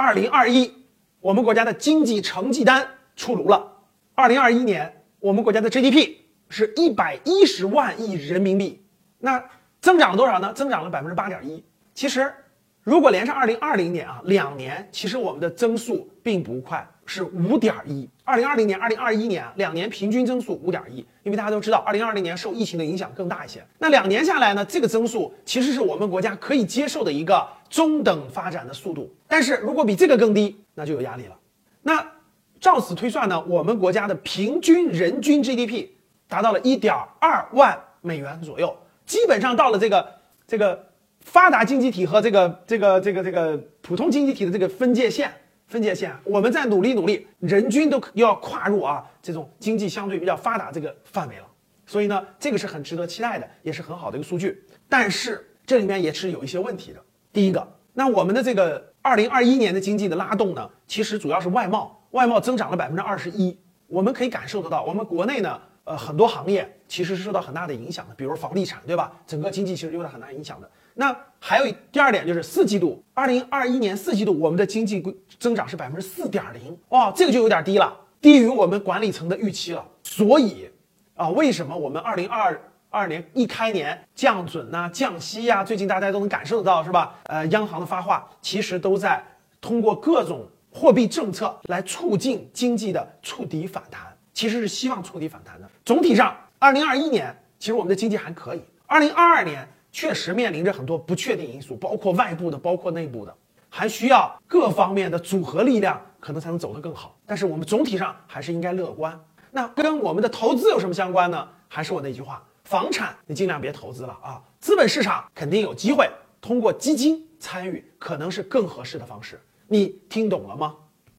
二零二一，我们国家的经济成绩单出炉了。二零二一年，我们国家的 GDP 是一百一十万亿人民币，那增长了多少呢？增长了百分之八点一。其实，如果连上二零二零年啊，两年，其实我们的增速并不快，是五点一。二零二零年、二零二一年啊两年平均增速五点一，因为大家都知道，二零二零年受疫情的影响更大一些。那两年下来呢，这个增速其实是我们国家可以接受的一个中等发展的速度。但是如果比这个更低，那就有压力了。那照此推算呢，我们国家的平均人均 GDP 达到了一点二万美元左右，基本上到了这个这个发达经济体和这个这个这个这个普通经济体的这个分界线。分界线，我们再努力努力，人均都要跨入啊这种经济相对比较发达这个范围了。所以呢，这个是很值得期待的，也是很好的一个数据。但是这里面也是有一些问题的。第一个，那我们的这个二零二一年的经济的拉动呢，其实主要是外贸，外贸增长了百分之二十一。我们可以感受得到，我们国内呢，呃，很多行业其实是受到很大的影响的，比如房地产，对吧？整个经济其实有很大影响的。那还有第二点就是四季度，二零二一年四季度我们的经济增长是百分之四点零，哇，这个就有点低了，低于我们管理层的预期了。所以，啊，为什么我们二零二二零一开年降准呐、降息呀，最近大家都能感受得到，是吧？呃，央行的发话其实都在通过各种货币政策来促进经济的触底反弹，其实是希望触底反弹的。总体上，二零二一年其实我们的经济还可以，二零二二年。确实面临着很多不确定因素，包括外部的，包括内部的，还需要各方面的组合力量，可能才能走得更好。但是我们总体上还是应该乐观。那跟我们的投资有什么相关呢？还是我那句话，房产你尽量别投资了啊，资本市场肯定有机会，通过基金参与可能是更合适的方式。你听懂了吗？